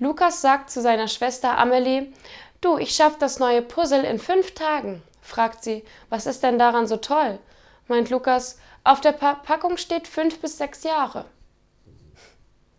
Lukas sagt zu seiner Schwester Amelie, du, ich schaff das neue Puzzle in fünf Tagen. Fragt sie, was ist denn daran so toll? Meint Lukas, auf der Packung steht fünf bis sechs Jahre.